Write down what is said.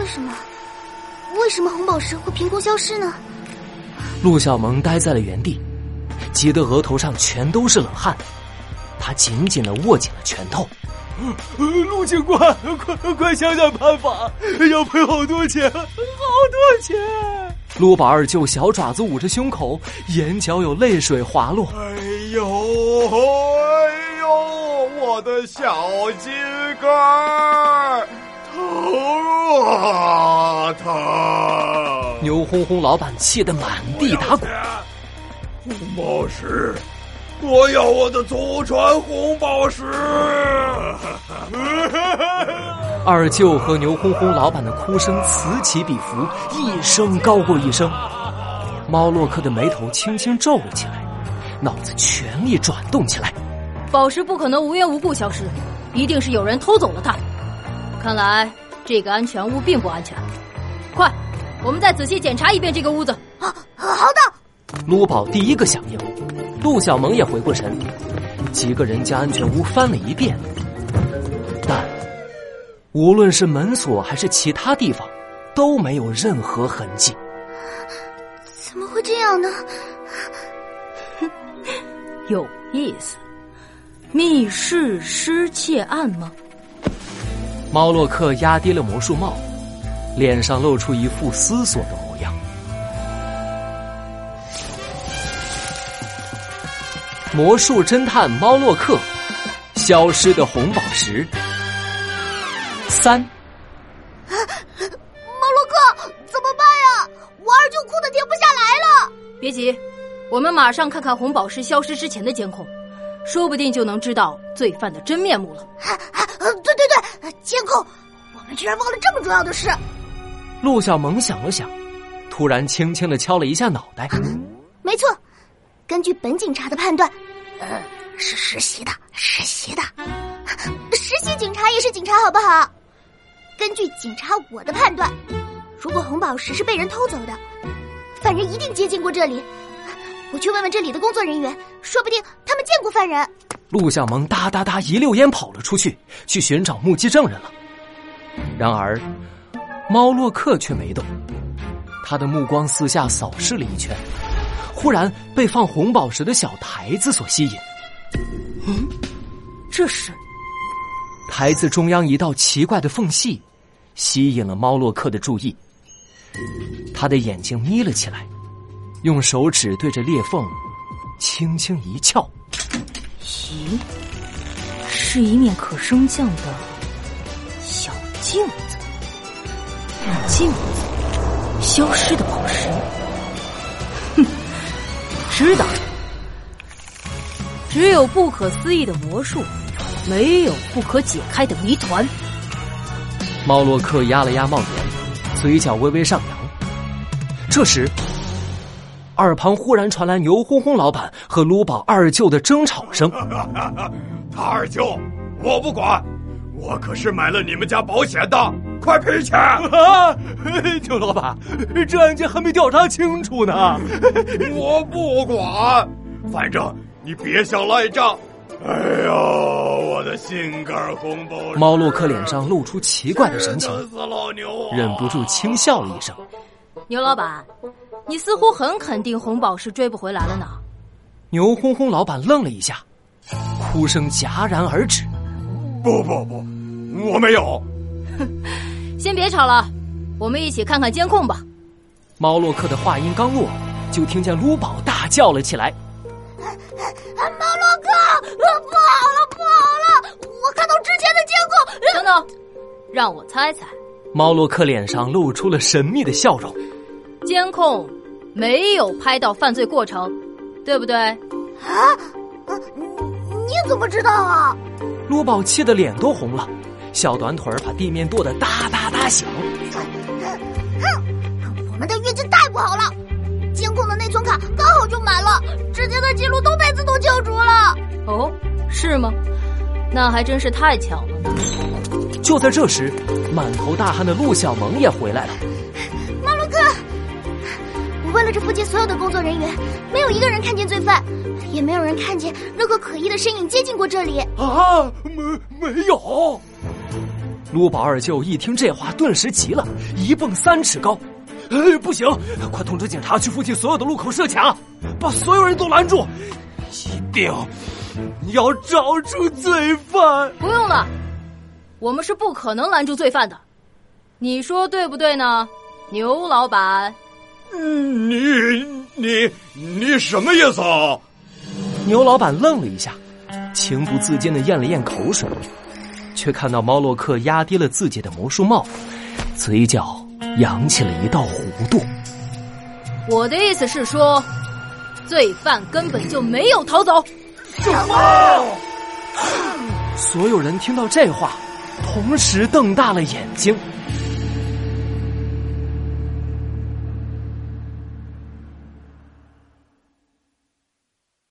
为什么？为什么红宝石会凭空消失呢？陆小萌呆在了原地，急得额头上全都是冷汗。他紧紧的握紧了拳头。陆警官，快快想想办法，要赔好多钱，好多钱！陆宝二舅小爪子捂着胸口，眼角有泪水滑落。哎呦，哎呦，我的小鸡肝儿，疼啊疼！牛哄哄老板气得满地打滚。红宝石。我要我的祖传红宝石！二舅和牛哄哄老板的哭声此起彼伏，一声高过一声。猫洛克的眉头轻轻皱了起来，脑子全力转动起来。宝石不可能无缘无故消失，一定是有人偷走了它。看来这个安全屋并不安全。快，我们再仔细检查一遍这个屋子。啊，好的。撸宝第一个响应。陆小萌也回过神，几个人将安全屋翻了一遍，但无论是门锁还是其他地方，都没有任何痕迹。怎么会这样呢？有意思，密室失窃案吗？猫洛克压低了魔术帽，脸上露出一副思索的模样。魔术侦探猫洛克，消失的红宝石。三，猫洛克怎么办呀？我二舅哭的停不下来了。别急，我们马上看看红宝石消失之前的监控，说不定就能知道罪犯的真面目了。对对对，监控，我们居然忘了这么重要的事。陆小萌想了想，突然轻轻的敲了一下脑袋。没错。根据本警察的判断，呃，是实习的，实习的，实习警察也是警察，好不好？根据警察我的判断，如果红宝石是被人偷走的，犯人一定接近过这里。我去问问这里的工作人员，说不定他们见过犯人。陆小萌哒哒哒一溜烟跑了出去，去寻找目击证人了。然而，猫洛克却没动，他的目光四下扫视了一圈。忽然被放红宝石的小台子所吸引。嗯，这是台子中央一道奇怪的缝隙，吸引了猫洛克的注意。他的眼睛眯了起来，用手指对着裂缝轻轻一翘。咦，是一面可升降的小镜子。镜子，消失的宝石。哼知道，只有不可思议的魔术，没有不可解开的谜团。猫洛克压了压帽檐，嘴角微微上扬。这时，耳旁忽然传来牛哄哄老板和卢宝二舅的争吵声。他二舅，我不管，我可是买了你们家保险的。快赔钱！啊，牛老板，这案件还没调查清楚呢。我不管，反正你别想赖账。哎呦，我的心肝红包！猫洛克脸上露出奇怪的神情，忍不住轻笑了一声。牛老板，你似乎很肯定红宝石追不回来了呢。牛哄哄老板愣了一下，哭声戛然而止。不不不，我没有。先别吵了，我们一起看看监控吧。猫洛克的话音刚落，就听见撸宝大叫了起来：“猫洛克，不好了，不好了！我看到之前的监控……等等，让我猜猜。”猫洛克脸上露出了神秘的笑容。监控没有拍到犯罪过程，对不对？啊？你怎么知道啊？罗宝气得脸都红了。小短腿把地面跺得哒哒哒响。哼，我们的运气太不好了，监控的内存卡刚好就满了，之前的记录都被自动清除了。哦，是吗？那还真是太巧了呢。就在这时，满头大汗的陆小萌也回来了。问了这附近所有的工作人员，没有一个人看见罪犯。也没有人看见任何可疑的身影接近过这里啊！没没有。卢宝二舅一听这话，顿时急了，一蹦三尺高。哎，不行！快通知警察去附近所有的路口设卡，把所有人都拦住！一定要找出罪犯！不用了，我们是不可能拦住罪犯的。你说对不对呢，牛老板？嗯，你你你什么意思啊？牛老板愣了一下，情不自禁的咽了咽口水，却看到猫洛克压低了自己的魔术帽，嘴角。扬起了一道弧度。我的意思是说，罪犯根本就没有逃走。什么？所有人听到这话，同时瞪大了眼睛。